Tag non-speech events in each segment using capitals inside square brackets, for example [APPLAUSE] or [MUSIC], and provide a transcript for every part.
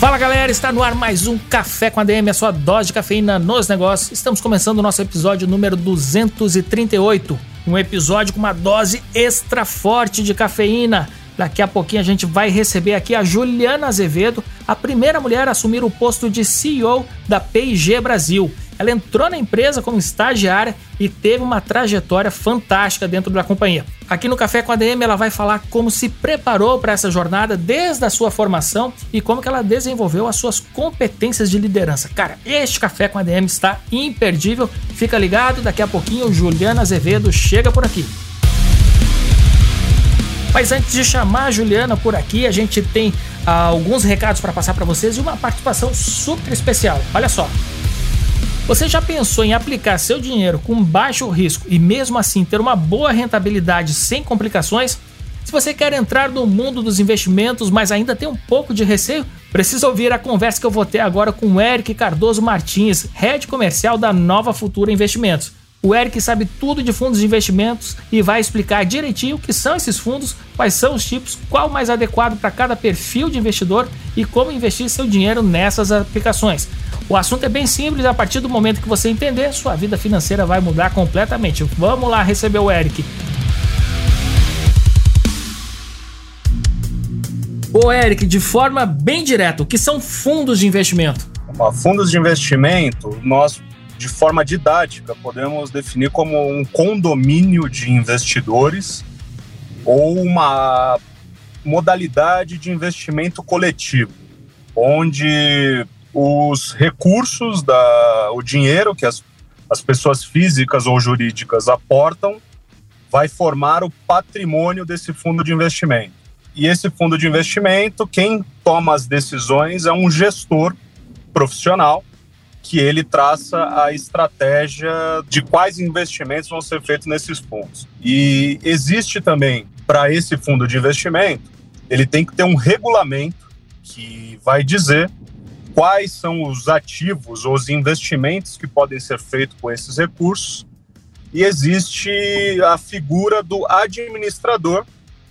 Fala galera, está no ar mais um Café com ADM, a sua dose de cafeína nos negócios. Estamos começando o nosso episódio número 238 um episódio com uma dose extra forte de cafeína. Daqui a pouquinho a gente vai receber aqui a Juliana Azevedo, a primeira mulher a assumir o posto de CEO da P&G Brasil. Ela entrou na empresa como estagiária e teve uma trajetória fantástica dentro da companhia. Aqui no Café com a DM ela vai falar como se preparou para essa jornada desde a sua formação e como que ela desenvolveu as suas competências de liderança. Cara, este Café com a DM está imperdível. Fica ligado, daqui a pouquinho Juliana Azevedo chega por aqui. Mas antes de chamar a Juliana por aqui, a gente tem ah, alguns recados para passar para vocês e uma participação super especial. Olha só. Você já pensou em aplicar seu dinheiro com baixo risco e mesmo assim ter uma boa rentabilidade sem complicações? Se você quer entrar no mundo dos investimentos, mas ainda tem um pouco de receio, precisa ouvir a conversa que eu vou ter agora com o Eric Cardoso Martins, head comercial da Nova Futura Investimentos. O Eric sabe tudo de fundos de investimentos e vai explicar direitinho o que são esses fundos, quais são os tipos, qual o mais adequado para cada perfil de investidor e como investir seu dinheiro nessas aplicações. O assunto é bem simples, a partir do momento que você entender, sua vida financeira vai mudar completamente. Vamos lá receber o Eric. Ô Eric, de forma bem direta, o que são fundos de investimento? fundos de investimento, nós de forma didática podemos definir como um condomínio de investidores ou uma modalidade de investimento coletivo, onde os recursos, da, o dinheiro que as, as pessoas físicas ou jurídicas aportam, vai formar o patrimônio desse fundo de investimento. E esse fundo de investimento, quem toma as decisões é um gestor profissional que ele traça a estratégia de quais investimentos vão ser feitos nesses fundos. E existe também para esse fundo de investimento, ele tem que ter um regulamento que vai dizer quais são os ativos ou os investimentos que podem ser feitos com esses recursos. E existe a figura do administrador,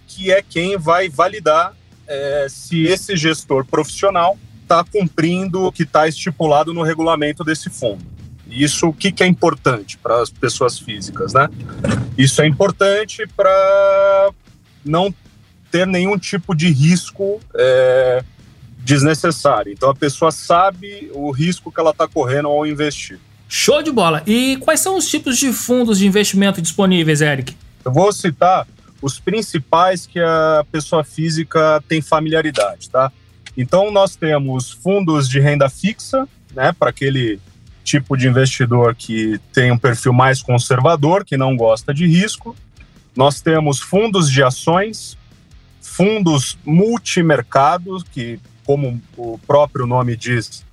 que é quem vai validar é, se esse gestor profissional está cumprindo o que está estipulado no regulamento desse fundo. Isso o que, que é importante para as pessoas físicas, né? Isso é importante para não ter nenhum tipo de risco é, desnecessário. Então a pessoa sabe o risco que ela está correndo ao investir. Show de bola! E quais são os tipos de fundos de investimento disponíveis, Eric? Eu vou citar os principais que a pessoa física tem familiaridade, tá? Então nós temos fundos de renda fixa, né, para aquele tipo de investidor que tem um perfil mais conservador, que não gosta de risco. Nós temos fundos de ações, fundos multimercados, que como o próprio nome diz,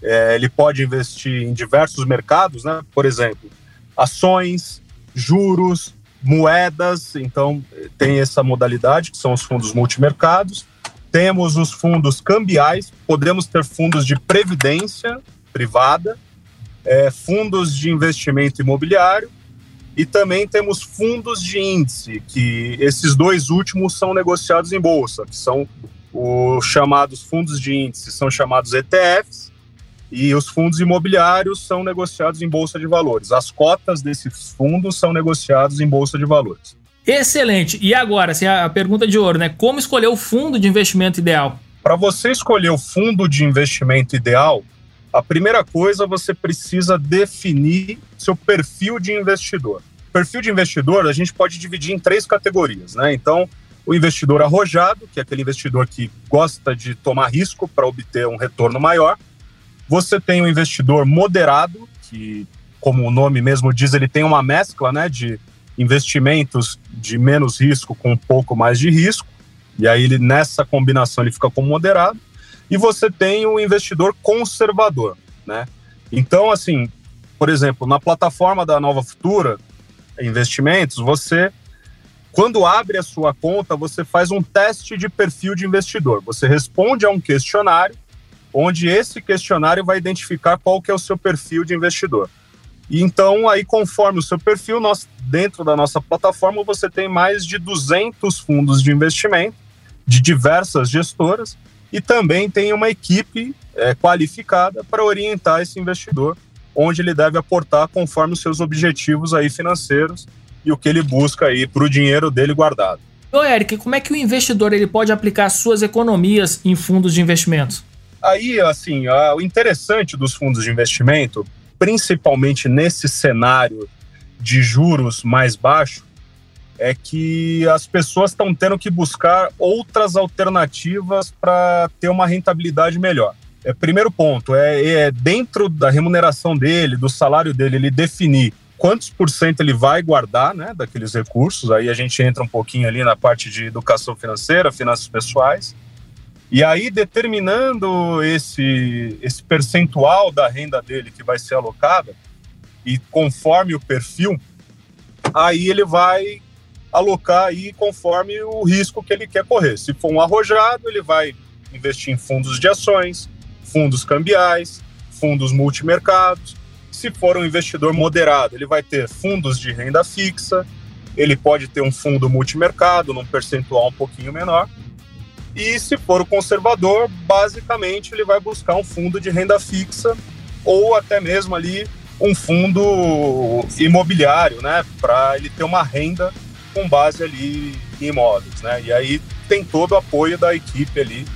é, ele pode investir em diversos mercados, né? Por exemplo, ações, juros, moedas. Então, tem essa modalidade, que são os fundos multimercados. Temos os fundos cambiais, podemos ter fundos de previdência privada, é, fundos de investimento imobiliário e também temos fundos de índice, que esses dois últimos são negociados em bolsa, que são os chamados fundos de índice são chamados ETFs e os fundos imobiliários são negociados em bolsa de valores. As cotas desses fundos são negociados em bolsa de valores. Excelente. E agora, assim, a pergunta de ouro, né? Como escolher o fundo de investimento ideal? Para você escolher o fundo de investimento ideal, a primeira coisa você precisa definir seu perfil de investidor. Perfil de investidor a gente pode dividir em três categorias, né? Então, o investidor arrojado, que é aquele investidor que gosta de tomar risco para obter um retorno maior. Você tem o investidor moderado, que, como o nome mesmo diz, ele tem uma mescla né, de investimentos de menos risco com um pouco mais de risco. E aí, ele, nessa combinação, ele fica como moderado. E você tem o investidor conservador. né? Então, assim, por exemplo, na plataforma da Nova Futura Investimentos, você quando abre a sua conta, você faz um teste de perfil de investidor. Você responde a um questionário, onde esse questionário vai identificar qual que é o seu perfil de investidor. E então, aí, conforme o seu perfil, nós, dentro da nossa plataforma, você tem mais de 200 fundos de investimento de diversas gestoras e também tem uma equipe é, qualificada para orientar esse investidor onde ele deve aportar conforme os seus objetivos aí financeiros e o que ele busca aí para o dinheiro dele guardado. Ô Eric, como é que o investidor ele pode aplicar suas economias em fundos de investimentos? Aí, assim, o interessante dos fundos de investimento, principalmente nesse cenário de juros mais baixo, é que as pessoas estão tendo que buscar outras alternativas para ter uma rentabilidade melhor. É, primeiro ponto, é, é dentro da remuneração dele, do salário dele, ele definir quantos por cento ele vai guardar né, daqueles recursos. Aí a gente entra um pouquinho ali na parte de educação financeira, finanças pessoais. E aí, determinando esse, esse percentual da renda dele que vai ser alocada, e conforme o perfil, aí ele vai alocar aí conforme o risco que ele quer correr. Se for um arrojado, ele vai investir em fundos de ações, fundos cambiais, fundos multimercados. Se for um investidor moderado, ele vai ter fundos de renda fixa, ele pode ter um fundo multimercado num percentual um pouquinho menor. E se for o conservador, basicamente ele vai buscar um fundo de renda fixa ou até mesmo ali um fundo imobiliário, né, para ele ter uma renda com base ali em imóveis, né? E aí tem todo o apoio da equipe ali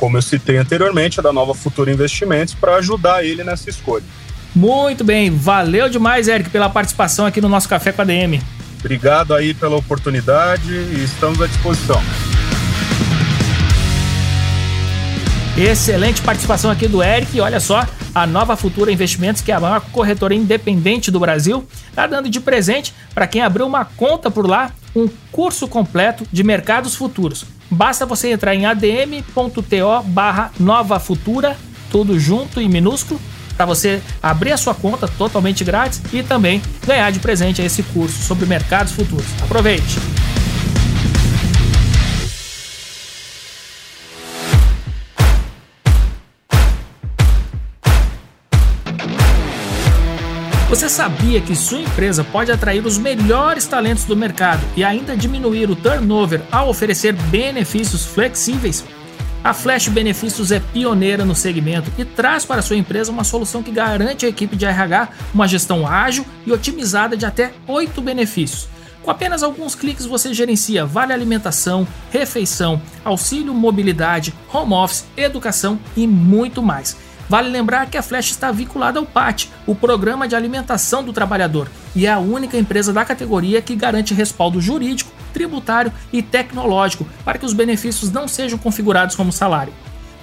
como eu citei anteriormente, da Nova Futura Investimentos, para ajudar ele nessa escolha. Muito bem, valeu demais, Eric, pela participação aqui no nosso Café com a DM. Obrigado aí pela oportunidade e estamos à disposição. Excelente participação aqui do Eric. Olha só, a Nova Futura Investimentos, que é a maior corretora independente do Brasil, está dando de presente para quem abriu uma conta por lá um curso completo de mercados futuros. Basta você entrar em adm.to barra Nova Futura, tudo junto e minúsculo, para você abrir a sua conta totalmente grátis e também ganhar de presente esse curso sobre mercados futuros. Aproveite! Você sabia que sua empresa pode atrair os melhores talentos do mercado e ainda diminuir o turnover ao oferecer benefícios flexíveis? A Flash Benefícios é pioneira no segmento e traz para sua empresa uma solução que garante à equipe de RH uma gestão ágil e otimizada de até 8 benefícios. Com apenas alguns cliques você gerencia vale alimentação, refeição, auxílio mobilidade, home office, educação e muito mais. Vale lembrar que a Flash está vinculada ao PAT, o Programa de Alimentação do Trabalhador, e é a única empresa da categoria que garante respaldo jurídico, tributário e tecnológico para que os benefícios não sejam configurados como salário.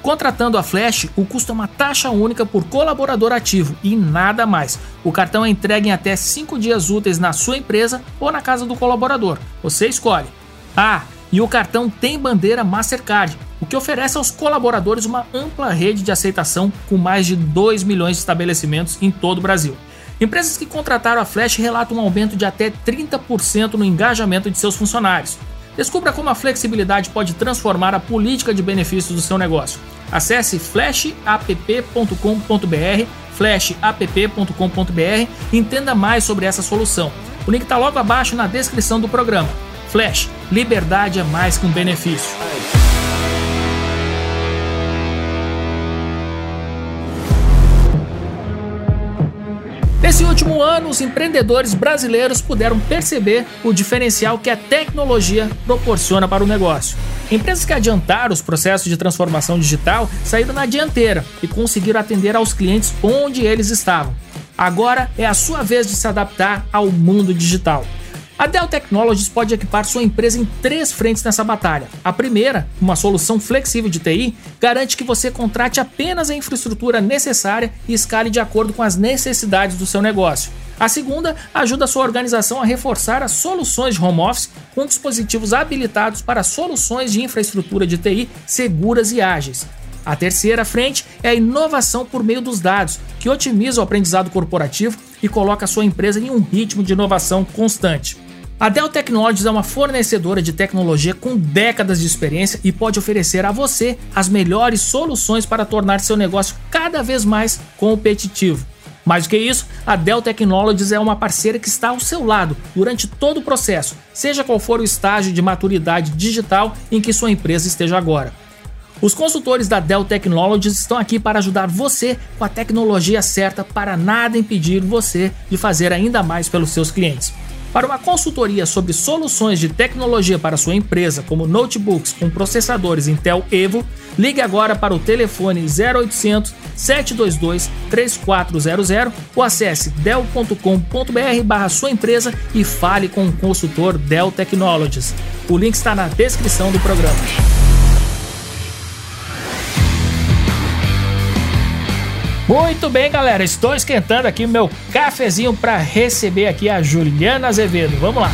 Contratando a Flash, o custo é uma taxa única por colaborador ativo e nada mais. O cartão é entregue em até 5 dias úteis na sua empresa ou na casa do colaborador. Você escolhe. Ah, e o cartão tem bandeira Mastercard, o que oferece aos colaboradores uma ampla rede de aceitação com mais de 2 milhões de estabelecimentos em todo o Brasil. Empresas que contrataram a Flash relatam um aumento de até 30% no engajamento de seus funcionários. Descubra como a flexibilidade pode transformar a política de benefícios do seu negócio. Acesse flashapp.com.br, flashapp.com.br e entenda mais sobre essa solução. O link está logo abaixo na descrição do programa. Flash, liberdade é mais que um benefício. Nesse último ano, os empreendedores brasileiros puderam perceber o diferencial que a tecnologia proporciona para o negócio. Empresas que adiantaram os processos de transformação digital saíram na dianteira e conseguiram atender aos clientes onde eles estavam. Agora é a sua vez de se adaptar ao mundo digital. A Dell Technologies pode equipar sua empresa em três frentes nessa batalha. A primeira, uma solução flexível de TI, garante que você contrate apenas a infraestrutura necessária e escale de acordo com as necessidades do seu negócio. A segunda ajuda a sua organização a reforçar as soluções de home office com dispositivos habilitados para soluções de infraestrutura de TI seguras e ágeis. A terceira frente é a inovação por meio dos dados, que otimiza o aprendizado corporativo e coloca a sua empresa em um ritmo de inovação constante. A Dell Technologies é uma fornecedora de tecnologia com décadas de experiência e pode oferecer a você as melhores soluções para tornar seu negócio cada vez mais competitivo. Mais do que isso, a Dell Technologies é uma parceira que está ao seu lado durante todo o processo, seja qual for o estágio de maturidade digital em que sua empresa esteja agora. Os consultores da Dell Technologies estão aqui para ajudar você com a tecnologia certa para nada impedir você de fazer ainda mais pelos seus clientes. Para uma consultoria sobre soluções de tecnologia para sua empresa, como notebooks com processadores Intel Evo, ligue agora para o telefone 0800 722 3400 ou acesse dell.com.br barra sua empresa e fale com o consultor Dell Technologies. O link está na descrição do programa. Muito bem, galera. Estou esquentando aqui meu cafezinho para receber aqui a Juliana Azevedo. Vamos lá.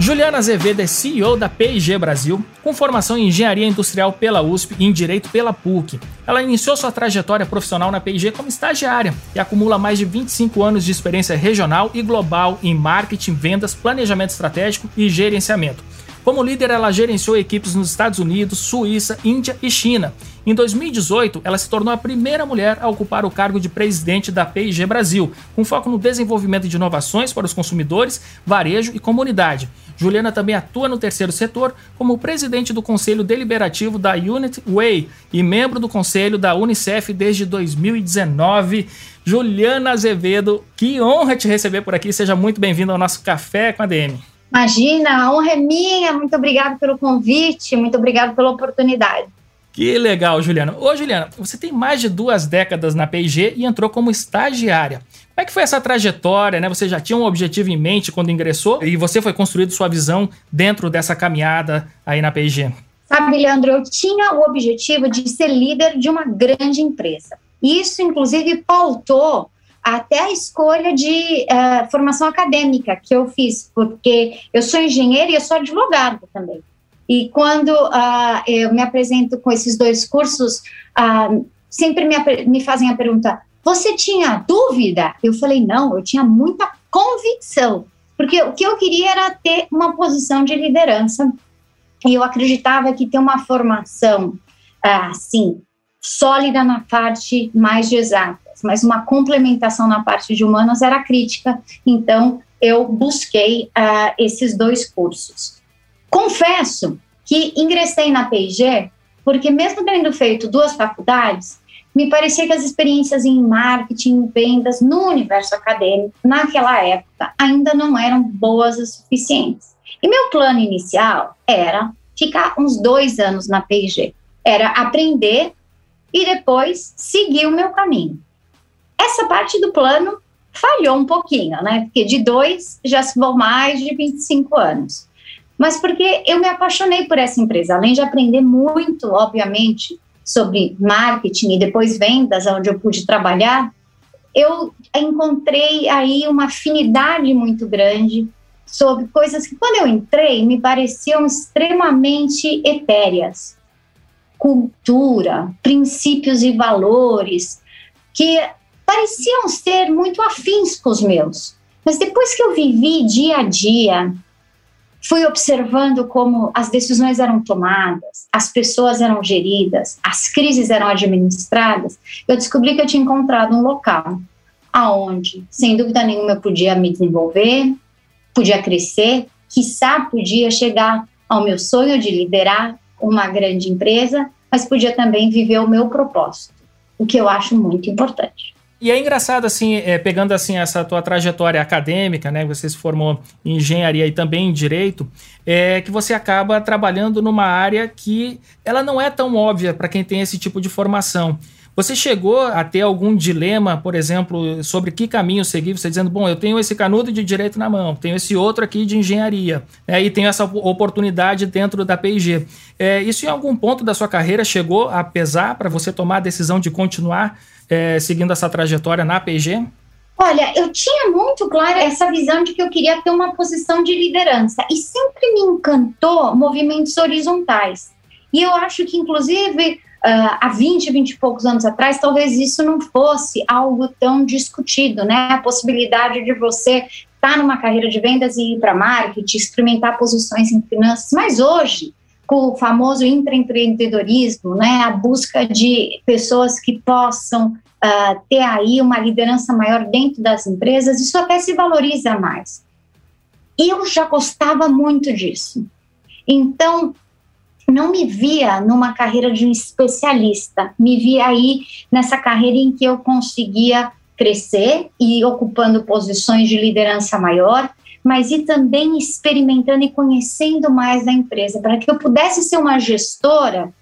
Juliana Azevedo é CEO da PIG Brasil, com formação em Engenharia Industrial pela USP e em Direito pela PUC. Ela iniciou sua trajetória profissional na PIG como estagiária e acumula mais de 25 anos de experiência regional e global em marketing, vendas, planejamento estratégico e gerenciamento. Como líder, ela gerenciou equipes nos Estados Unidos, Suíça, Índia e China. Em 2018, ela se tornou a primeira mulher a ocupar o cargo de presidente da PIG Brasil, com foco no desenvolvimento de inovações para os consumidores, varejo e comunidade. Juliana também atua no terceiro setor como presidente do Conselho Deliberativo da Unit Way e membro do Conselho da Unicef desde 2019. Juliana Azevedo, que honra te receber por aqui. Seja muito bem-vindo ao nosso Café com a DM. Imagina, a honra é minha. Muito obrigado pelo convite, muito obrigado pela oportunidade. Que legal, Juliana. Ô, Juliana, você tem mais de duas décadas na P&G e entrou como estagiária. Como é que foi essa trajetória, né? Você já tinha um objetivo em mente quando ingressou e você foi construindo sua visão dentro dessa caminhada aí na P&G? Sabe, Leandro, eu tinha o objetivo de ser líder de uma grande empresa. Isso, inclusive, pautou até a escolha de uh, formação acadêmica que eu fiz, porque eu sou engenheira e eu sou advogada também. E quando uh, eu me apresento com esses dois cursos, uh, sempre me, me fazem a pergunta: você tinha dúvida? Eu falei: não, eu tinha muita convicção, porque o que eu queria era ter uma posição de liderança. E eu acreditava que ter uma formação assim sólida na parte mais de mas uma complementação na parte de humanas era crítica, então eu busquei uh, esses dois cursos. Confesso que ingressei na PIG porque, mesmo tendo feito duas faculdades, me parecia que as experiências em marketing, vendas no universo acadêmico, naquela época, ainda não eram boas o suficientes. E meu plano inicial era ficar uns dois anos na PIG. Era aprender e depois seguir o meu caminho. Essa parte do plano falhou um pouquinho, né? Porque de dois já se vão mais de 25 anos. Mas porque eu me apaixonei por essa empresa, além de aprender muito, obviamente, sobre marketing e depois vendas, onde eu pude trabalhar, eu encontrei aí uma afinidade muito grande sobre coisas que, quando eu entrei, me pareciam extremamente etéreas. Cultura, princípios e valores, que pareciam ser muito afins com os meus. Mas depois que eu vivi dia a dia, fui observando como as decisões eram tomadas, as pessoas eram geridas, as crises eram administradas, eu descobri que eu tinha encontrado um local aonde, sem dúvida nenhuma, eu podia me desenvolver, podia crescer, quiçá podia chegar ao meu sonho de liderar uma grande empresa, mas podia também viver o meu propósito, o que eu acho muito importante. E é engraçado, assim, é, pegando assim essa tua trajetória acadêmica, né? Você se formou em engenharia e também em direito, é que você acaba trabalhando numa área que ela não é tão óbvia para quem tem esse tipo de formação. Você chegou a ter algum dilema, por exemplo, sobre que caminho seguir? Você dizendo, bom, eu tenho esse canudo de direito na mão, tenho esse outro aqui de engenharia, né, e tenho essa oportunidade dentro da PIG. É, isso em algum ponto da sua carreira chegou a pesar para você tomar a decisão de continuar é, seguindo essa trajetória na PG? Olha, eu tinha muito clara essa visão de que eu queria ter uma posição de liderança e sempre me encantou movimentos horizontais. E eu acho que, inclusive, uh, há 20, 20 e poucos anos atrás, talvez isso não fosse algo tão discutido, né? A possibilidade de você estar tá numa carreira de vendas e ir para marketing, experimentar posições em finanças. Mas hoje, com o famoso intraempreendedorismo, né, a busca de pessoas que possam uh, ter aí uma liderança maior dentro das empresas, isso até se valoriza mais. Eu já gostava muito disso. Então, não me via numa carreira de um especialista, me via aí nessa carreira em que eu conseguia crescer e ocupando posições de liderança maior, mas e também experimentando e conhecendo mais da empresa, para que eu pudesse ser uma gestora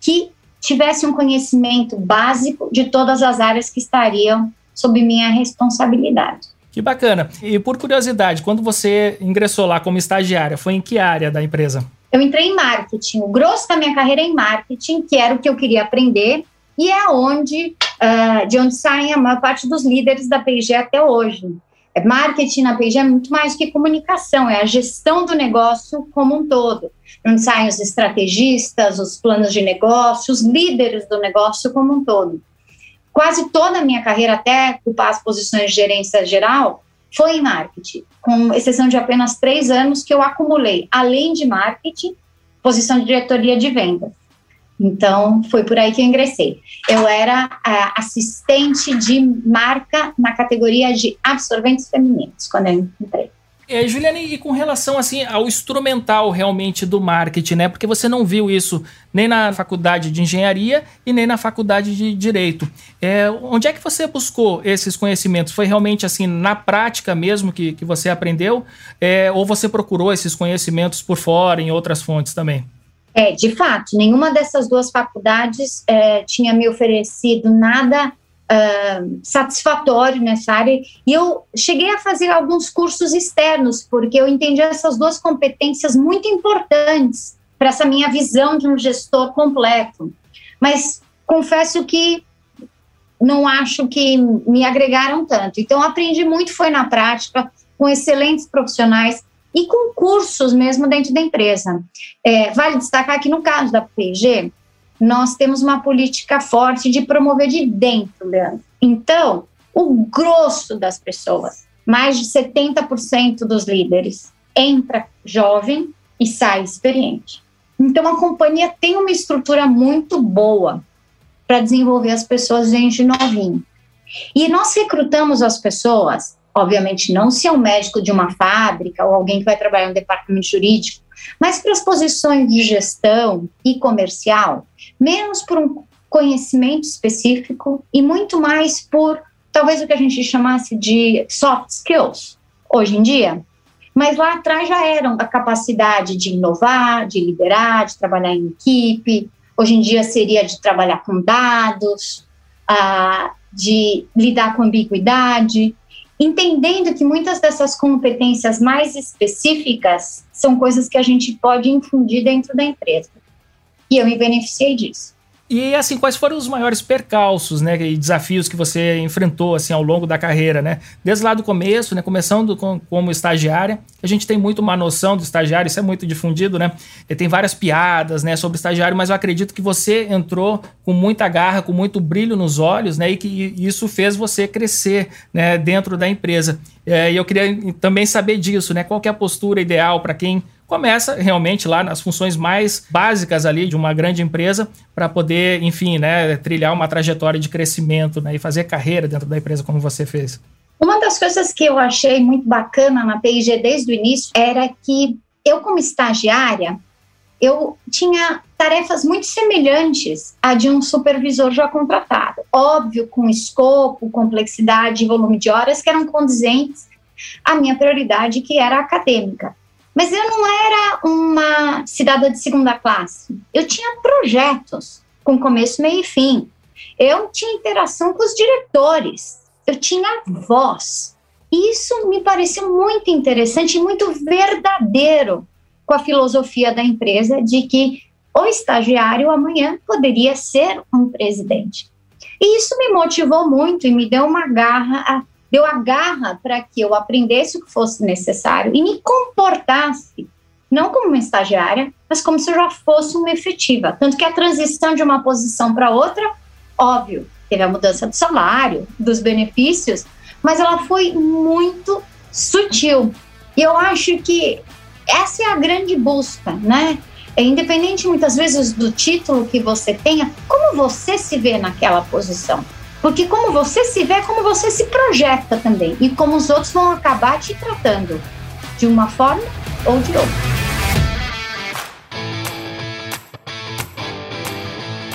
que tivesse um conhecimento básico de todas as áreas que estariam sob minha responsabilidade. Que bacana. E por curiosidade, quando você ingressou lá como estagiária, foi em que área da empresa? Eu entrei em marketing. O grosso da minha carreira é em marketing, que era o que eu queria aprender, e é onde, uh, de onde saem a maior parte dos líderes da P&G até hoje. É, marketing na P&G é muito mais que comunicação, é a gestão do negócio como um todo. Onde saem os estrategistas, os planos de negócio, os líderes do negócio como um todo. Quase toda a minha carreira, até ocupar as posições de gerência geral, foi em marketing, com exceção de apenas três anos que eu acumulei, além de marketing, posição de diretoria de vendas. Então, foi por aí que eu ingressei. Eu era assistente de marca na categoria de absorventes femininos, quando eu entrei. É, Juliane, e com relação assim ao instrumental realmente do marketing, né? Porque você não viu isso nem na faculdade de engenharia e nem na faculdade de direito. É, onde é que você buscou esses conhecimentos? Foi realmente assim na prática mesmo que, que você aprendeu? É, ou você procurou esses conhecimentos por fora, em outras fontes também? É, de fato, nenhuma dessas duas faculdades é, tinha me oferecido nada uh, satisfatório nessa área. E eu cheguei a fazer alguns cursos externos, porque eu entendi essas duas competências muito importantes para essa minha visão de um gestor completo. Mas confesso que não acho que me agregaram tanto. Então, aprendi muito, foi na prática, com excelentes profissionais e com cursos mesmo dentro da empresa. É, vale destacar que no caso da PG, nós temos uma política forte de promover de dentro, Leandro. Então, o grosso das pessoas, mais de 70% dos líderes, entra jovem e sai experiente. Então, a companhia tem uma estrutura muito boa para desenvolver as pessoas desde novinho. E nós recrutamos as pessoas obviamente não se é um médico de uma fábrica ou alguém que vai trabalhar no departamento jurídico, mas para as posições de gestão e comercial, menos por um conhecimento específico e muito mais por talvez o que a gente chamasse de soft skills hoje em dia. Mas lá atrás já eram a capacidade de inovar, de liderar, de trabalhar em equipe. Hoje em dia seria de trabalhar com dados, ah, de lidar com ambiguidade entendendo que muitas dessas competências mais específicas são coisas que a gente pode infundir dentro da empresa. E eu me beneficiei disso. E assim, quais foram os maiores percalços, né, e desafios que você enfrentou assim ao longo da carreira, né? Desde lá do começo, né, começando com, como estagiária, a gente tem muito uma noção do estagiário, isso é muito difundido, né? E tem várias piadas, né, sobre estagiário, mas eu acredito que você entrou com muita garra, com muito brilho nos olhos, né, e que isso fez você crescer, né, dentro da empresa. É, e eu queria também saber disso, né? Qual é a postura ideal para quem começa realmente lá nas funções mais básicas ali de uma grande empresa para poder, enfim, né, trilhar uma trajetória de crescimento né, e fazer carreira dentro da empresa como você fez. Uma das coisas que eu achei muito bacana na PIG desde o início era que eu, como estagiária, eu tinha tarefas muito semelhantes à de um supervisor já contratado. Óbvio, com escopo, complexidade e volume de horas que eram condizentes à minha prioridade, que era acadêmica. Mas eu não era uma cidadã de segunda classe. Eu tinha projetos com começo, meio e fim. Eu tinha interação com os diretores. Eu tinha voz. Isso me pareceu muito interessante e muito verdadeiro com a filosofia da empresa de que o estagiário amanhã poderia ser um presidente. E isso me motivou muito e me deu uma garra a deu a garra para que eu aprendesse o que fosse necessário e me comportasse, não como uma estagiária, mas como se eu já fosse uma efetiva. Tanto que a transição de uma posição para outra, óbvio, teve a mudança do salário, dos benefícios, mas ela foi muito sutil. E eu acho que essa é a grande busca, né? É independente muitas vezes do título que você tenha, como você se vê naquela posição. Porque como você se vê, é como você se projeta também. E como os outros vão acabar te tratando de uma forma ou de outra.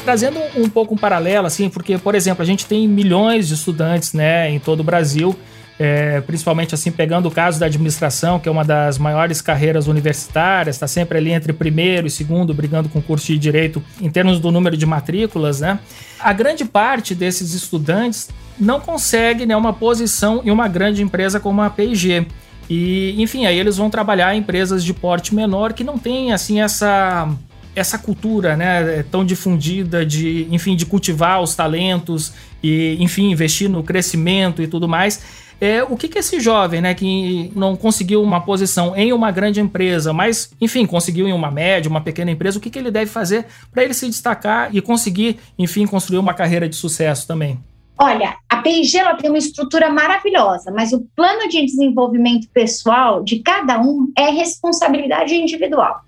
Trazendo um pouco um paralelo, assim, porque, por exemplo, a gente tem milhões de estudantes né, em todo o Brasil é, principalmente assim pegando o caso da administração, que é uma das maiores carreiras universitárias, está sempre ali entre primeiro e segundo, brigando com o curso de direito em termos do número de matrículas, né? A grande parte desses estudantes não consegue né, uma posição em uma grande empresa como a P&G. E, enfim, aí eles vão trabalhar em empresas de porte menor que não tem assim essa essa cultura, né, tão difundida de, enfim, de cultivar os talentos e, enfim, investir no crescimento e tudo mais. É, o que, que esse jovem, né, que não conseguiu uma posição em uma grande empresa, mas, enfim, conseguiu em uma média, uma pequena empresa, o que, que ele deve fazer para ele se destacar e conseguir, enfim, construir uma carreira de sucesso também? Olha, a P&G tem uma estrutura maravilhosa, mas o plano de desenvolvimento pessoal de cada um é responsabilidade individual.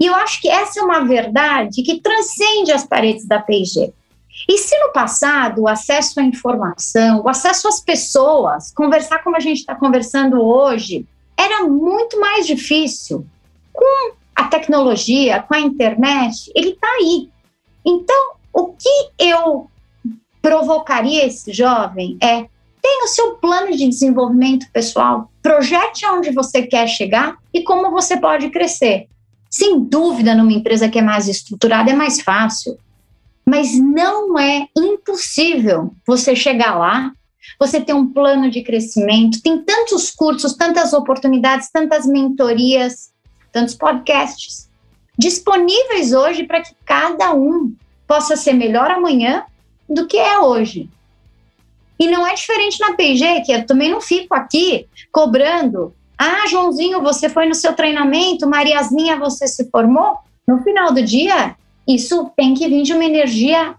E eu acho que essa é uma verdade que transcende as paredes da P&G. E se no passado o acesso à informação, o acesso às pessoas, conversar como a gente está conversando hoje, era muito mais difícil, com a tecnologia, com a internet, ele está aí. Então, o que eu provocaria esse jovem é tenha o seu plano de desenvolvimento pessoal, projete aonde você quer chegar e como você pode crescer. Sem dúvida, numa empresa que é mais estruturada, é mais fácil. Mas não é impossível você chegar lá, você ter um plano de crescimento, tem tantos cursos, tantas oportunidades, tantas mentorias, tantos podcasts disponíveis hoje para que cada um possa ser melhor amanhã do que é hoje. E não é diferente na PG, que eu também não fico aqui cobrando. Ah, Joãozinho, você foi no seu treinamento, Mariazinha, você se formou. No final do dia, isso tem que vir de uma energia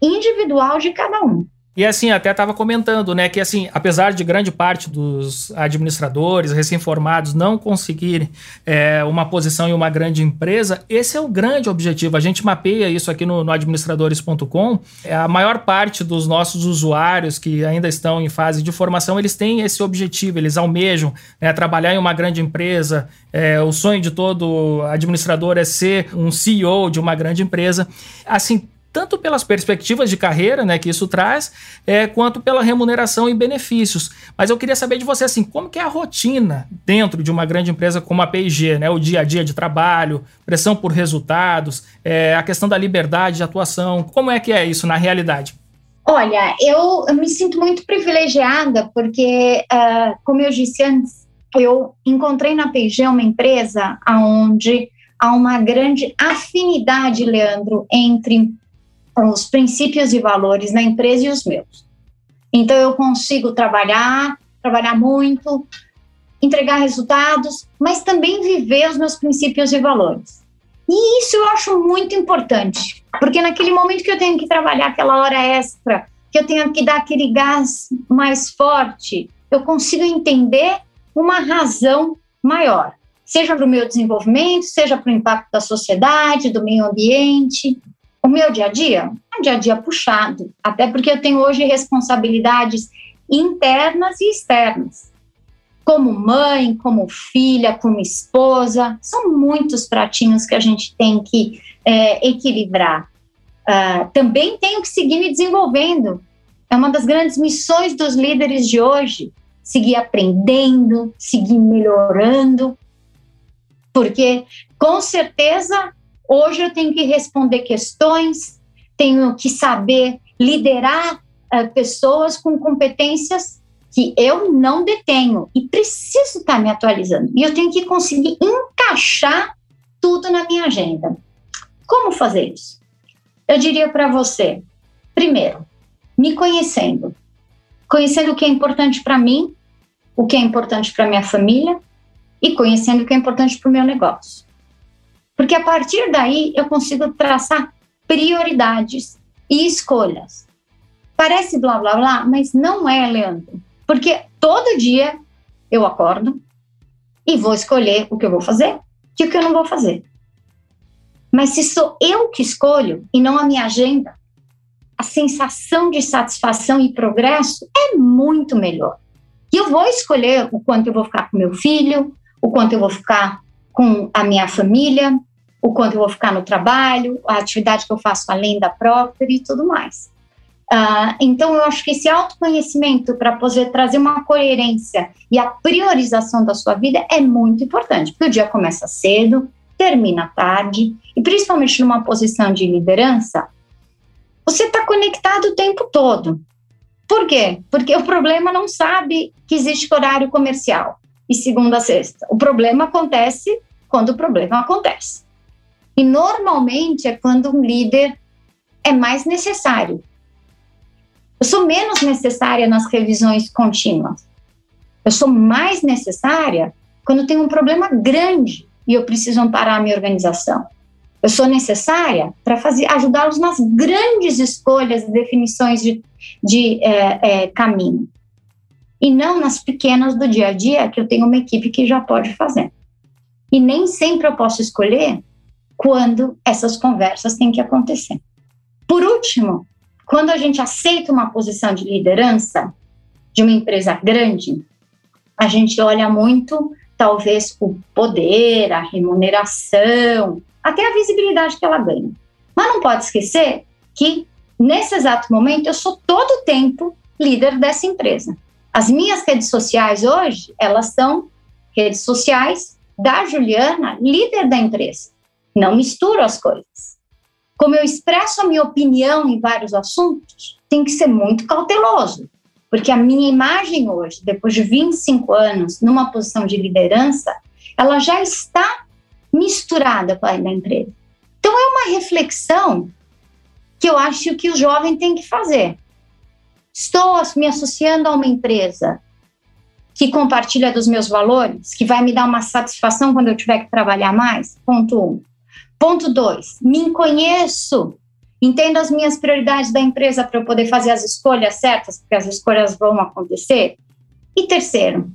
individual de cada um. E assim, até estava comentando, né, que assim, apesar de grande parte dos administradores recém-formados não conseguirem é, uma posição em uma grande empresa, esse é o grande objetivo. A gente mapeia isso aqui no, no administradores.com. É, a maior parte dos nossos usuários que ainda estão em fase de formação, eles têm esse objetivo, eles almejam né, trabalhar em uma grande empresa. É, o sonho de todo administrador é ser um CEO de uma grande empresa. Assim, tanto pelas perspectivas de carreira né, que isso traz, é, quanto pela remuneração e benefícios. Mas eu queria saber de você assim, como que é a rotina dentro de uma grande empresa como a P&G, né, o dia a dia de trabalho, pressão por resultados, é, a questão da liberdade de atuação, como é que é isso na realidade? Olha, eu, me sinto muito privilegiada porque, uh, como eu disse antes, eu encontrei na P&G uma empresa onde há uma grande afinidade, Leandro, entre os princípios e valores na empresa e os meus. Então eu consigo trabalhar, trabalhar muito, entregar resultados, mas também viver os meus princípios e valores. E isso eu acho muito importante, porque naquele momento que eu tenho que trabalhar aquela hora extra, que eu tenho que dar aquele gás mais forte, eu consigo entender uma razão maior, seja para o meu desenvolvimento, seja para o impacto da sociedade, do meio ambiente. O meu dia a dia é um dia a dia puxado, até porque eu tenho hoje responsabilidades internas e externas. Como mãe, como filha, como esposa, são muitos pratinhos que a gente tem que é, equilibrar. Uh, também tenho que seguir me desenvolvendo. É uma das grandes missões dos líderes de hoje, seguir aprendendo, seguir melhorando, porque com certeza Hoje eu tenho que responder questões, tenho que saber liderar uh, pessoas com competências que eu não detenho e preciso estar me atualizando. E eu tenho que conseguir encaixar tudo na minha agenda. Como fazer isso? Eu diria para você, primeiro, me conhecendo. conhecendo o que é importante para mim, o que é importante para minha família e conhecendo o que é importante para o meu negócio. Porque a partir daí eu consigo traçar prioridades e escolhas. Parece blá blá blá, mas não é, Leandro. Porque todo dia eu acordo e vou escolher o que eu vou fazer e o que eu não vou fazer. Mas se sou eu que escolho e não a minha agenda, a sensação de satisfação e progresso é muito melhor. E eu vou escolher o quanto eu vou ficar com meu filho, o quanto eu vou ficar com a minha família, o quanto eu vou ficar no trabalho, a atividade que eu faço além da própria e tudo mais. Uh, então, eu acho que esse autoconhecimento para poder trazer uma coerência e a priorização da sua vida é muito importante, porque o dia começa cedo, termina tarde, e principalmente numa posição de liderança, você está conectado o tempo todo. Por quê? Porque o problema não sabe que existe horário comercial e segunda a sexta. O problema acontece quando o problema acontece. E normalmente é quando um líder é mais necessário. Eu sou menos necessária nas revisões contínuas. Eu sou mais necessária quando tem um problema grande e eu preciso amparar a minha organização. Eu sou necessária para ajudá-los nas grandes escolhas e definições de, de é, é, caminho. E não nas pequenas do dia a dia, que eu tenho uma equipe que já pode fazer. E nem sempre eu posso escolher quando essas conversas têm que acontecer. Por último, quando a gente aceita uma posição de liderança de uma empresa grande, a gente olha muito, talvez, o poder, a remuneração, até a visibilidade que ela ganha. Mas não pode esquecer que, nesse exato momento, eu sou todo o tempo líder dessa empresa. As minhas redes sociais hoje, elas são redes sociais da Juliana, líder da empresa. Não misturo as coisas. Como eu expresso a minha opinião em vários assuntos, tem que ser muito cauteloso, porque a minha imagem hoje, depois de 25 anos numa posição de liderança, ela já está misturada com a da empresa. Então, é uma reflexão que eu acho que o jovem tem que fazer. Estou me associando a uma empresa que compartilha dos meus valores, que vai me dar uma satisfação quando eu tiver que trabalhar mais? Ponto um. Ponto dois, me conheço, entendo as minhas prioridades da empresa para eu poder fazer as escolhas certas, porque as escolhas vão acontecer. E terceiro,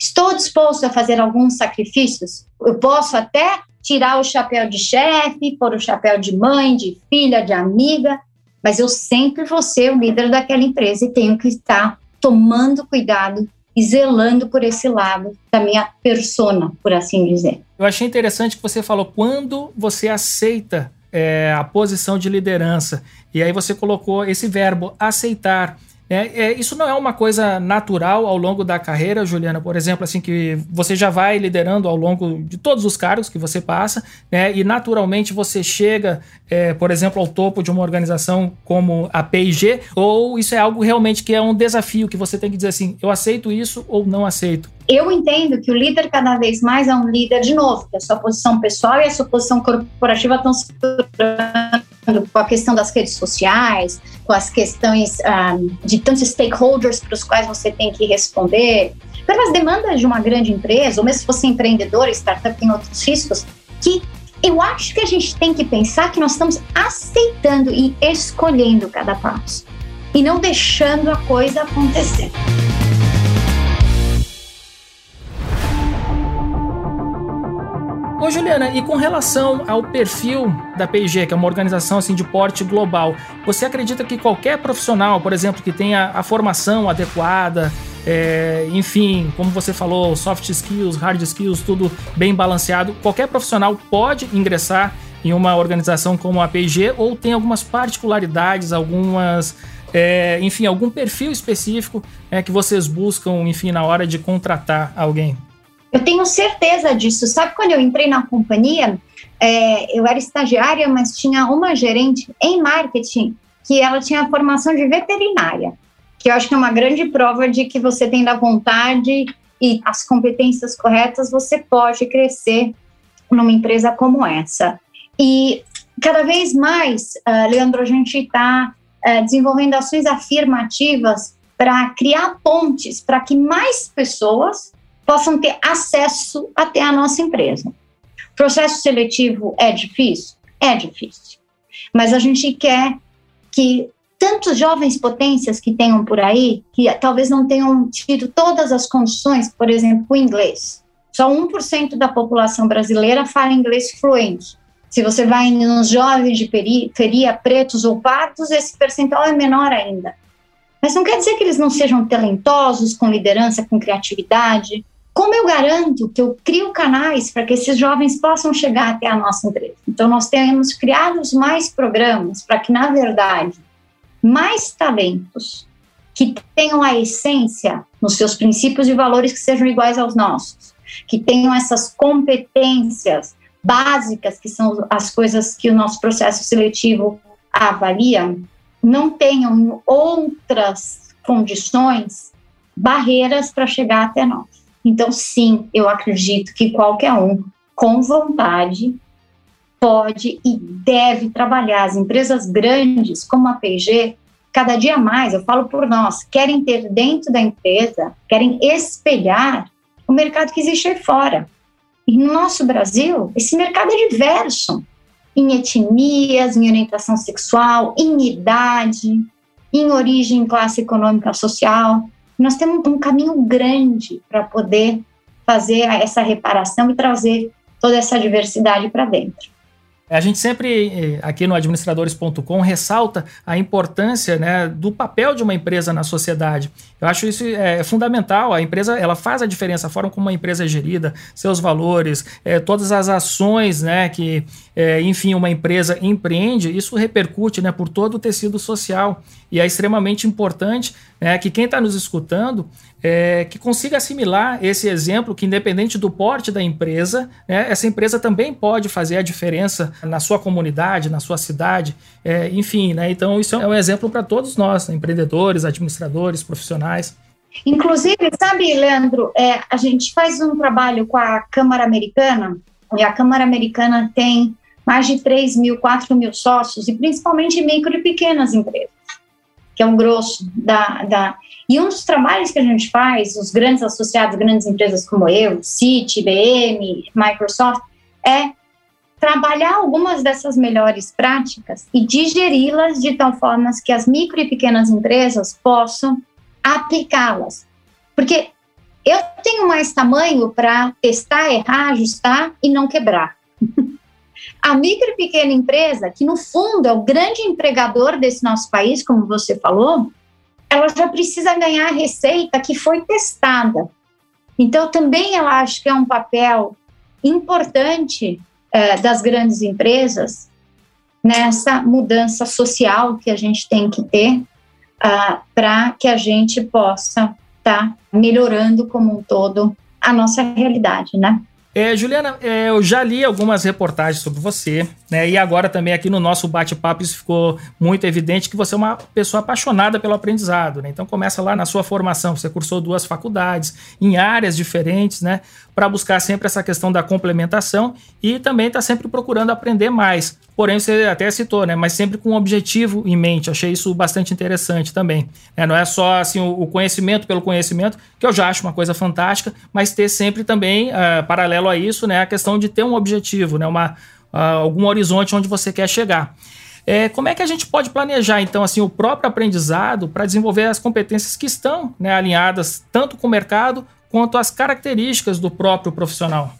Estou disposto a fazer alguns sacrifícios? Eu posso até tirar o chapéu de chefe, pôr o chapéu de mãe, de filha, de amiga, mas eu sempre vou ser o líder daquela empresa e tenho que estar tomando cuidado e zelando por esse lado da minha persona, por assim dizer. Eu achei interessante que você falou quando você aceita é, a posição de liderança e aí você colocou esse verbo aceitar. É, é, isso não é uma coisa natural ao longo da carreira, Juliana, por exemplo, assim que você já vai liderando ao longo de todos os cargos que você passa, né? E naturalmente você chega, é, por exemplo, ao topo de uma organização como a P&G, ou isso é algo realmente que é um desafio que você tem que dizer assim, eu aceito isso ou não aceito? Eu entendo que o líder cada vez mais é um líder de novo, que a sua posição pessoal e a sua posição corporativa estão se com a questão das redes sociais, com as questões um, ah, de tantos stakeholders para os quais você tem que responder, pelas demandas de uma grande empresa, ou mesmo se você é empreendedor, startup tem outros riscos, que eu acho que a gente tem que pensar que nós estamos aceitando e escolhendo cada passo e não deixando a coisa acontecer. Ô Juliana, e com relação ao perfil da P&G, que é uma organização assim de porte global, você acredita que qualquer profissional, por exemplo, que tenha a formação adequada, é, enfim, como você falou, soft skills, hard skills, tudo bem balanceado, qualquer profissional pode ingressar em uma organização como a P&G ou tem algumas particularidades, algumas é, enfim, algum perfil específico é, que vocês buscam, enfim, na hora de contratar alguém? Eu tenho certeza disso. Sabe quando eu entrei na companhia, é, eu era estagiária, mas tinha uma gerente em marketing que ela tinha formação de veterinária, que eu acho que é uma grande prova de que você tem da vontade e as competências corretas, você pode crescer numa empresa como essa. E cada vez mais, uh, Leandro, a gente está uh, desenvolvendo ações afirmativas para criar pontes para que mais pessoas possam ter acesso até a nossa empresa. Processo seletivo é difícil? É difícil. Mas a gente quer que tantos jovens potências que tenham por aí, que talvez não tenham tido todas as condições, por exemplo, o inglês. Só 1% da população brasileira fala inglês fluente. Se você vai nos jovens de periferia, pretos ou pardos, esse percentual é menor ainda. Mas não quer dizer que eles não sejam talentosos, com liderança, com criatividade. Como eu garanto que eu crio canais para que esses jovens possam chegar até a nossa empresa? Então, nós temos criado mais programas para que, na verdade, mais talentos que tenham a essência nos seus princípios e valores que sejam iguais aos nossos, que tenham essas competências básicas, que são as coisas que o nosso processo seletivo avalia, não tenham outras condições, barreiras para chegar até nós. Então, sim, eu acredito que qualquer um, com vontade, pode e deve trabalhar. As empresas grandes, como a P&G, cada dia mais, eu falo por nós, querem ter dentro da empresa, querem espelhar o mercado que existe aí fora. E no nosso Brasil, esse mercado é diverso em etnias, em orientação sexual, em idade, em origem, classe econômica, social. Nós temos um caminho grande para poder fazer essa reparação e trazer toda essa diversidade para dentro. A gente sempre, eh, aqui no administradores.com, ressalta a importância né, do papel de uma empresa na sociedade. Eu acho isso é, fundamental. A empresa ela faz a diferença, a forma como uma empresa é gerida, seus valores, é, todas as ações né, que, é, enfim, uma empresa empreende, isso repercute né, por todo o tecido social. E é extremamente importante né, que quem está nos escutando é, que consiga assimilar esse exemplo que, independente do porte da empresa, né, essa empresa também pode fazer a diferença na sua comunidade, na sua cidade, é, enfim. Né, então, isso é um exemplo para todos nós, né, empreendedores, administradores, profissionais. Inclusive, sabe, Leandro, é, a gente faz um trabalho com a Câmara Americana, e a Câmara Americana tem mais de 3 mil, 4 mil sócios, e principalmente micro e pequenas empresas, que é um grosso da, da e um dos trabalhos que a gente faz, os grandes associados, grandes empresas como eu, Citi, IBM, Microsoft, é trabalhar algumas dessas melhores práticas e digeri-las de tal forma que as micro e pequenas empresas possam aplicá-las. Porque eu tenho mais tamanho para testar, errar, ajustar e não quebrar. [LAUGHS] A micro e pequena empresa, que no fundo é o grande empregador desse nosso país, como você falou, ela já precisa ganhar a receita que foi testada. Então, também eu acho que é um papel importante é, das grandes empresas nessa mudança social que a gente tem que ter uh, ah, para que a gente possa estar tá melhorando como um todo a nossa realidade, né? É, Juliana, é, eu já li algumas reportagens sobre você, né? E agora também aqui no nosso bate-papo isso ficou muito evidente que você é uma pessoa apaixonada pelo aprendizado, né? Então começa lá na sua formação, você cursou duas faculdades em áreas diferentes, né? Para buscar sempre essa questão da complementação e também está sempre procurando aprender mais. Porém, você até citou, né? Mas sempre com um objetivo em mente. Achei isso bastante interessante também. É, não é só assim o conhecimento pelo conhecimento, que eu já acho uma coisa fantástica, mas ter sempre também, uh, paralelo a isso, né? A questão de ter um objetivo, né? Uma, uh, algum horizonte onde você quer chegar. É, como é que a gente pode planejar, então, assim, o próprio aprendizado para desenvolver as competências que estão né, alinhadas tanto com o mercado quanto às características do próprio profissional?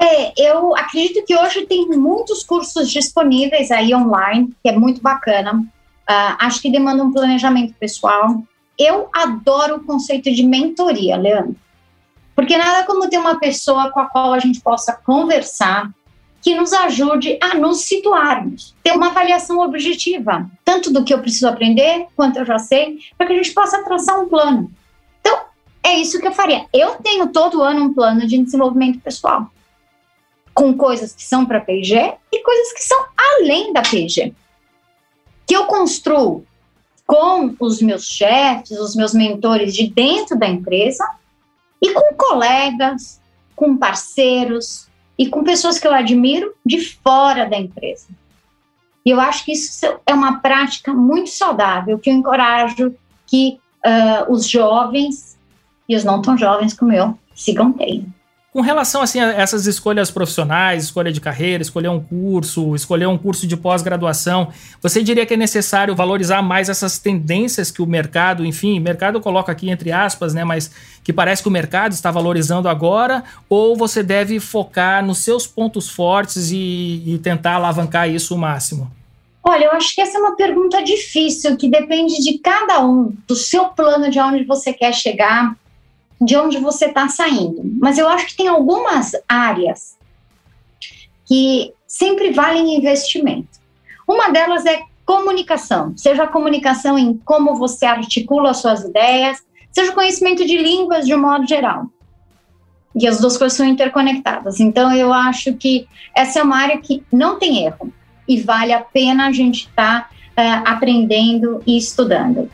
É, eu acredito que hoje tem muitos cursos disponíveis aí online, que é muito bacana. Uh, acho que demanda um planejamento pessoal. Eu adoro o conceito de mentoria, Leandro. Porque nada como ter uma pessoa com a qual a gente possa conversar, que nos ajude a nos situarmos, ter uma avaliação objetiva, tanto do que eu preciso aprender, quanto eu já sei, para que a gente possa traçar um plano. Então, é isso que eu faria. Eu tenho todo ano um plano de desenvolvimento pessoal com coisas que são para PG e coisas que são além da PG. Que eu construo com os meus chefes, os meus mentores de dentro da empresa e com colegas, com parceiros e com pessoas que eu admiro de fora da empresa. E eu acho que isso é uma prática muito saudável, que eu encorajo que uh, os jovens e os não tão jovens como eu sigam tendo. Com relação assim, a essas escolhas profissionais, escolha de carreira, escolher um curso, escolher um curso de pós-graduação, você diria que é necessário valorizar mais essas tendências que o mercado, enfim, mercado coloca aqui entre aspas, né, mas que parece que o mercado está valorizando agora, ou você deve focar nos seus pontos fortes e, e tentar alavancar isso o máximo? Olha, eu acho que essa é uma pergunta difícil, que depende de cada um, do seu plano, de onde você quer chegar, de onde você está saindo. Mas eu acho que tem algumas áreas que sempre valem investimento. Uma delas é comunicação, seja a comunicação em como você articula suas ideias, seja o conhecimento de línguas de um modo geral. E as duas coisas são interconectadas. Então, eu acho que essa é uma área que não tem erro e vale a pena a gente estar tá, uh, aprendendo e estudando.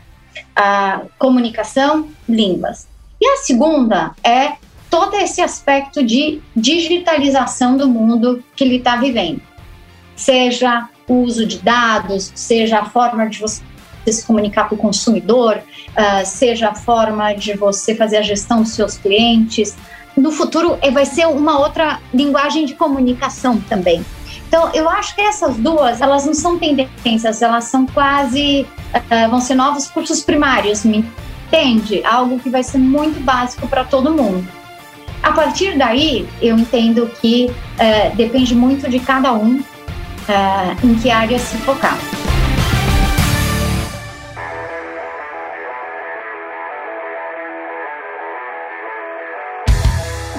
Uh, comunicação, línguas. E a segunda é todo esse aspecto de digitalização do mundo que ele está vivendo. Seja o uso de dados, seja a forma de você se comunicar com o consumidor, uh, seja a forma de você fazer a gestão dos seus clientes. No futuro, eh, vai ser uma outra linguagem de comunicação também. Então, eu acho que essas duas, elas não são tendências, elas são quase, uh, vão ser novos cursos primários, entende? Algo que vai ser muito básico para todo mundo. A partir daí, eu entendo que uh, depende muito de cada um uh, em que área se focar.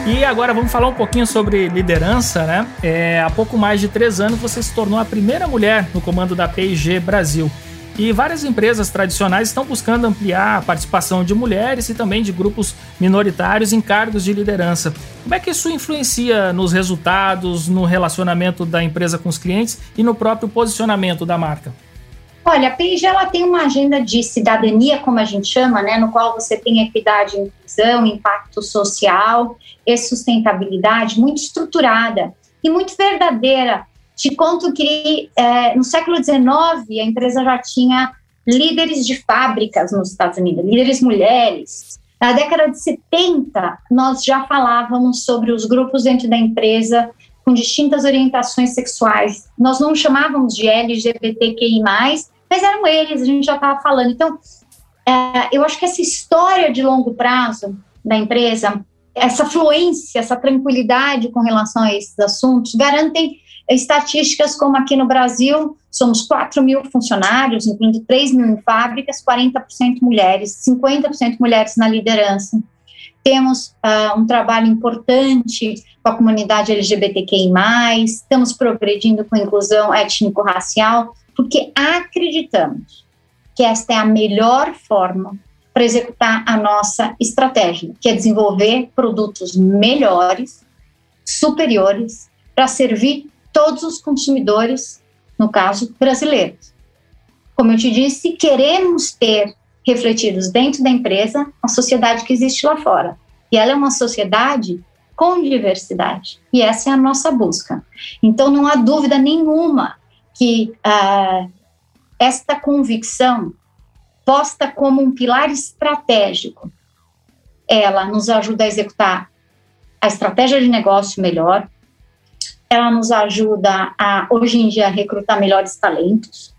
E agora vamos falar um pouquinho sobre liderança, né? É, há pouco mais de três anos você se tornou a primeira mulher no comando da P&G Brasil. E várias empresas tradicionais estão buscando ampliar a participação de mulheres e também de grupos minoritários em cargos de liderança. Como é que isso influencia nos resultados, no relacionamento da empresa com os clientes e no próprio posicionamento da marca? Olha, a P&G ela tem uma agenda de cidadania, como a gente chama, né, no qual você tem equidade inclusão, impacto social e sustentabilidade muito estruturada e muito verdadeira. Te conto que é, no século XIX a empresa já tinha líderes de fábricas nos Estados Unidos, líderes mulheres. Na década de 70, nós já falávamos sobre os grupos dentro da empresa com distintas orientações sexuais. Nós não chamávamos de LGBTQI, mas eram eles, a gente já estava falando. Então, é, eu acho que essa história de longo prazo da empresa, essa fluência, essa tranquilidade com relação a esses assuntos, garantem estatísticas como aqui no Brasil, somos 4 mil funcionários, incluindo 3 mil em fábricas, 40% mulheres, 50% mulheres na liderança. Temos uh, um trabalho importante com a comunidade LGBTQI+, estamos progredindo com inclusão étnico-racial, porque acreditamos que esta é a melhor forma para executar a nossa estratégia, que é desenvolver produtos melhores, superiores, para servir todos os consumidores, no caso, brasileiros. Como eu te disse, queremos ter refletidos dentro da empresa a sociedade que existe lá fora. E ela é uma sociedade com diversidade. E essa é a nossa busca. Então, não há dúvida nenhuma que uh, esta convicção, posta como um pilar estratégico, ela nos ajuda a executar a estratégia de negócio melhor, ela nos ajuda a, hoje em dia, recrutar melhores talentos,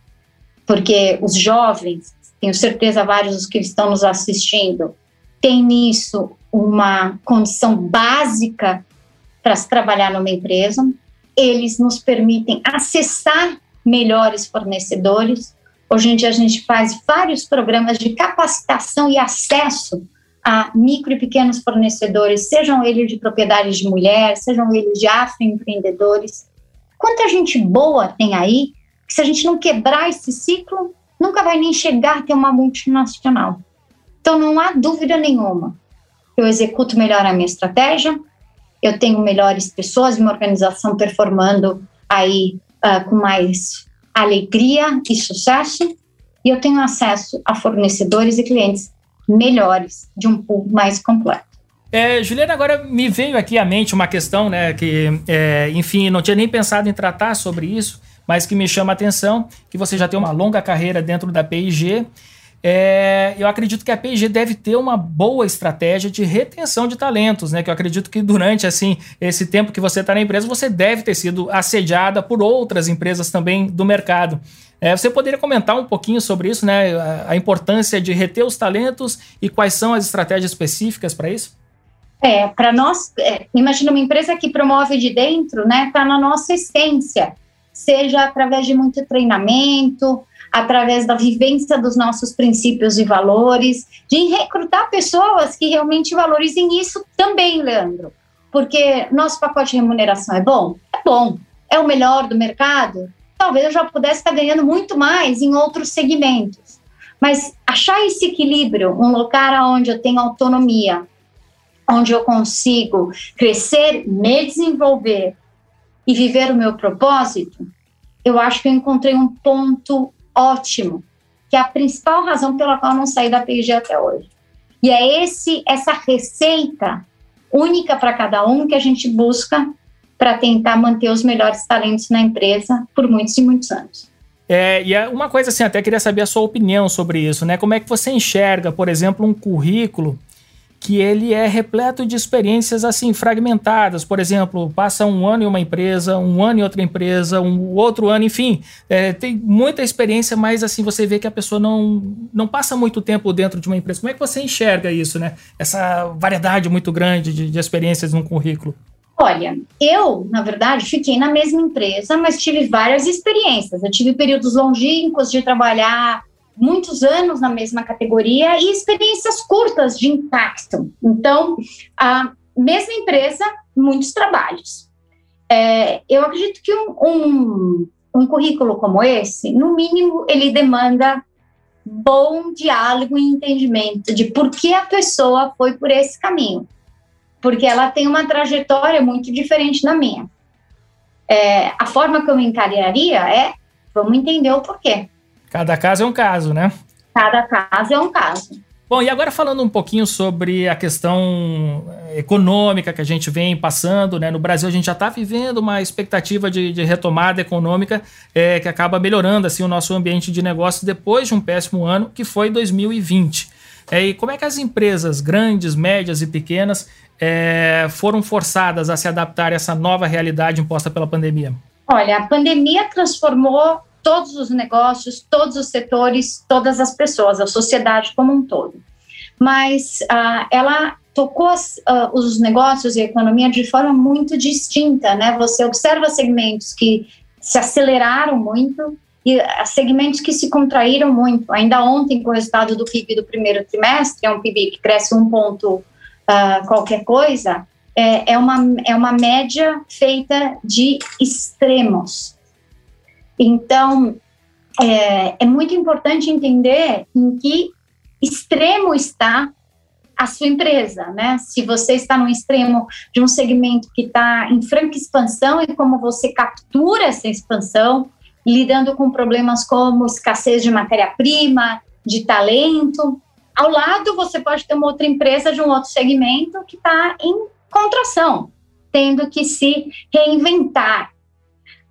porque os jovens, tenho certeza vários dos que estão nos assistindo, têm nisso uma condição básica para se trabalhar numa empresa, eles nos permitem acessar melhores fornecedores. Hoje em dia a gente faz vários programas de capacitação e acesso a micro e pequenos fornecedores, sejam eles de propriedade de mulher, sejam eles de afroempreendedores. Quanta gente boa tem aí, que se a gente não quebrar esse ciclo, nunca vai nem chegar a ter uma multinacional. Então não há dúvida nenhuma. Eu executo melhor a minha estratégia, eu tenho melhores pessoas, uma organização performando aí uh, com mais alegria e sucesso, e eu tenho acesso a fornecedores e clientes melhores, de um pool mais completo. É, Juliana, agora me veio aqui à mente uma questão, né, que, é, enfim, não tinha nem pensado em tratar sobre isso, mas que me chama a atenção, que você já tem uma longa carreira dentro da P&G, é, eu acredito que a P&G deve ter uma boa estratégia de retenção de talentos, né? Que eu acredito que durante assim esse tempo que você está na empresa, você deve ter sido assediada por outras empresas também do mercado. É, você poderia comentar um pouquinho sobre isso, né? A, importância de reter os talentos e quais são as estratégias específicas para isso? É, para nós, é, imagina uma empresa que promove de dentro, né? Está na nossa essência, seja através de muito treinamento, através da vivência dos nossos princípios e valores, de recrutar pessoas que realmente valorizem isso também, Leandro. Porque nosso pacote de remuneração é bom? É bom. É o melhor do mercado? Talvez eu já pudesse estar ganhando muito mais em outros segmentos. Mas achar esse equilíbrio, um lugar onde eu tenho autonomia, onde eu consigo crescer, me desenvolver e viver o meu propósito, eu acho que eu encontrei um ponto ótimo, que é a principal razão pela qual eu não saí da PG até hoje. E é esse essa receita única para cada um que a gente busca para tentar manter os melhores talentos na empresa por muitos e muitos anos. É, e é uma coisa assim, até queria saber a sua opinião sobre isso, né? Como é que você enxerga, por exemplo, um currículo que ele é repleto de experiências assim fragmentadas. Por exemplo, passa um ano em uma empresa, um ano em outra empresa, um outro ano, enfim, é, tem muita experiência, mas assim você vê que a pessoa não, não passa muito tempo dentro de uma empresa. Como é que você enxerga isso, né? Essa variedade muito grande de, de experiências num currículo. Olha, eu, na verdade, fiquei na mesma empresa, mas tive várias experiências. Eu tive períodos longínquos de trabalhar muitos anos na mesma categoria e experiências curtas de impacto. Então, a mesma empresa, muitos trabalhos. É, eu acredito que um, um, um currículo como esse, no mínimo, ele demanda bom diálogo e entendimento de por que a pessoa foi por esse caminho. Porque ela tem uma trajetória muito diferente da minha. É, a forma que eu me encararia é, vamos entender o porquê. Cada caso é um caso, né? Cada caso é um caso. Bom, e agora falando um pouquinho sobre a questão eh, econômica que a gente vem passando, né? No Brasil a gente já está vivendo uma expectativa de, de retomada econômica é, que acaba melhorando assim o nosso ambiente de negócio depois de um péssimo ano que foi 2020. É, e como é que as empresas grandes, médias e pequenas é, foram forçadas a se adaptar a essa nova realidade imposta pela pandemia? Olha, a pandemia transformou todos os negócios, todos os setores, todas as pessoas, a sociedade como um todo. Mas uh, ela tocou uh, os negócios e a economia de forma muito distinta, né? Você observa segmentos que se aceleraram muito e segmentos que se contraíram muito. Ainda ontem, com o resultado do PIB do primeiro trimestre, é um PIB que cresce um ponto uh, qualquer coisa, é, é, uma, é uma média feita de extremos. Então, é, é muito importante entender em que extremo está a sua empresa, né? Se você está no extremo de um segmento que está em franca expansão e como você captura essa expansão, lidando com problemas como escassez de matéria-prima, de talento. Ao lado, você pode ter uma outra empresa de um outro segmento que está em contração, tendo que se reinventar.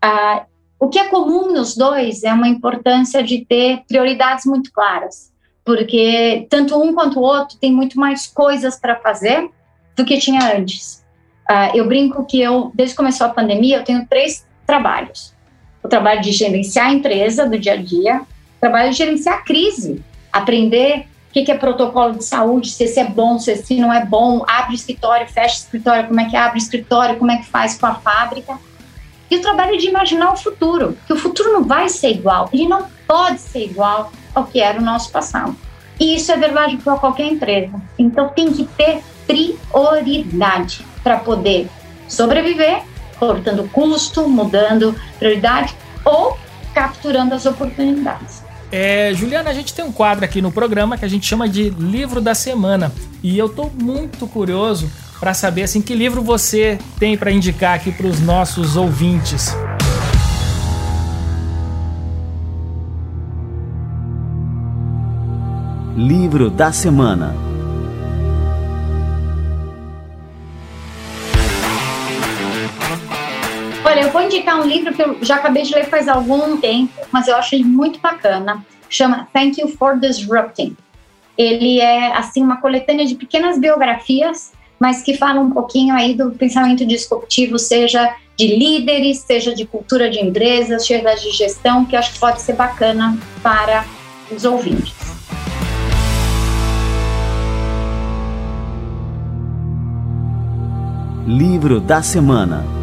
Ah, o que é comum nos dois é uma importância de ter prioridades muito claras, porque tanto um quanto o outro tem muito mais coisas para fazer do que tinha antes. Uh, eu brinco que eu, desde que começou a pandemia, eu tenho três trabalhos. O trabalho de gerenciar a empresa do dia a dia, o trabalho de gerenciar a crise, aprender que, que é protocolo de saúde, se esse é bom, se esse não é bom, abre escritório, fecha escritório, como é que abre escritório, como é que faz com a fábrica e o trabalho de imaginar o futuro, que o futuro não vai ser igual, ele não pode ser igual ao que era o nosso passado. E isso é verdade para qualquer empresa. Então tem que ter prioridade para poder sobreviver, cortando custo, mudando prioridade ou capturando as oportunidades. É, Juliana, a gente tem um quadro aqui no programa que a gente chama de Livro da Semana. E eu estou muito curioso para saber assim que livro você tem para indicar aqui para os nossos ouvintes. Livro da semana. Vou indicar um livro que eu já acabei de ler faz algum tempo, mas eu acho ele muito bacana. chama Thank You for Disrupting. Ele é assim uma coletânea de pequenas biografias, mas que fala um pouquinho aí do pensamento disruptivo, seja de líderes, seja de cultura de empresas, seja de gestão, que acho que pode ser bacana para os ouvintes. Livro da Semana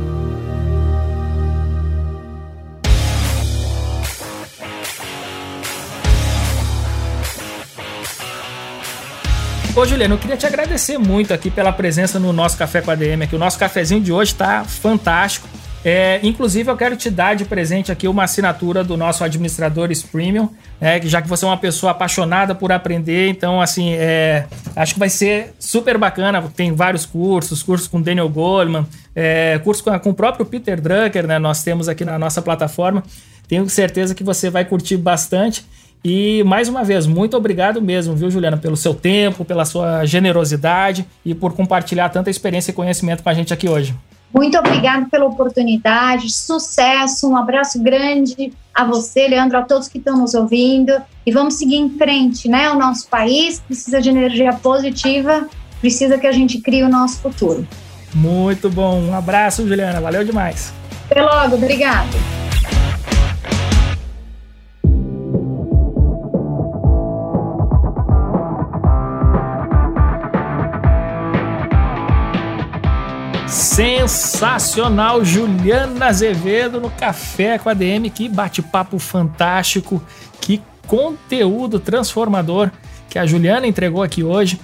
Ô, Juliano, eu queria te agradecer muito aqui pela presença no nosso Café com a DM aqui. O nosso cafezinho de hoje está fantástico. É, inclusive, eu quero te dar de presente aqui uma assinatura do nosso Administradores Premium, né, já que você é uma pessoa apaixonada por aprender. Então, assim, é, acho que vai ser super bacana. Tem vários cursos, cursos com Daniel Goleman, é, cursos com, com, o próprio Peter Drucker, né? Nós temos aqui na nossa plataforma. Tenho certeza que você vai curtir bastante. E mais uma vez, muito obrigado mesmo, viu, Juliana, pelo seu tempo, pela sua generosidade e por compartilhar tanta experiência e conhecimento com a gente aqui hoje. Muito obrigado pela oportunidade, sucesso, um abraço grande a você, Leandro, a todos que estão nos ouvindo. E vamos seguir em frente, né? O nosso país precisa de energia positiva, precisa que a gente crie o nosso futuro. Muito bom, um abraço, Juliana, valeu demais. Até logo, obrigado. Sensacional, Juliana Azevedo no Café com a DM. Que bate-papo fantástico, que conteúdo transformador que a Juliana entregou aqui hoje.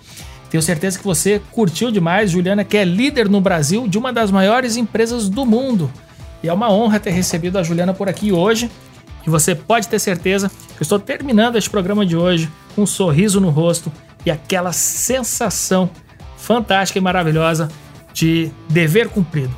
Tenho certeza que você curtiu demais. Juliana, que é líder no Brasil de uma das maiores empresas do mundo. E é uma honra ter recebido a Juliana por aqui hoje. E você pode ter certeza que eu estou terminando este programa de hoje com um sorriso no rosto e aquela sensação fantástica e maravilhosa de dever cumprido.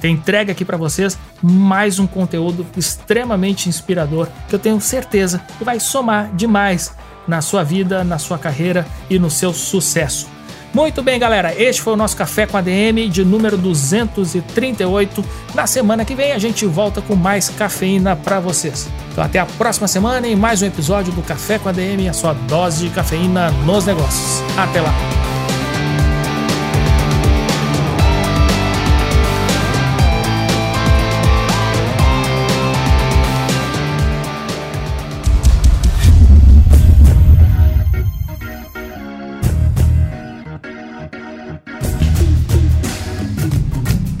Tem entregue aqui para vocês mais um conteúdo extremamente inspirador que eu tenho certeza que vai somar demais na sua vida, na sua carreira e no seu sucesso. Muito bem, galera, este foi o nosso Café com a DM de número 238. Na semana que vem a gente volta com mais cafeína para vocês. Então até a próxima semana em mais um episódio do Café com a DM, a sua dose de cafeína nos negócios. Até lá.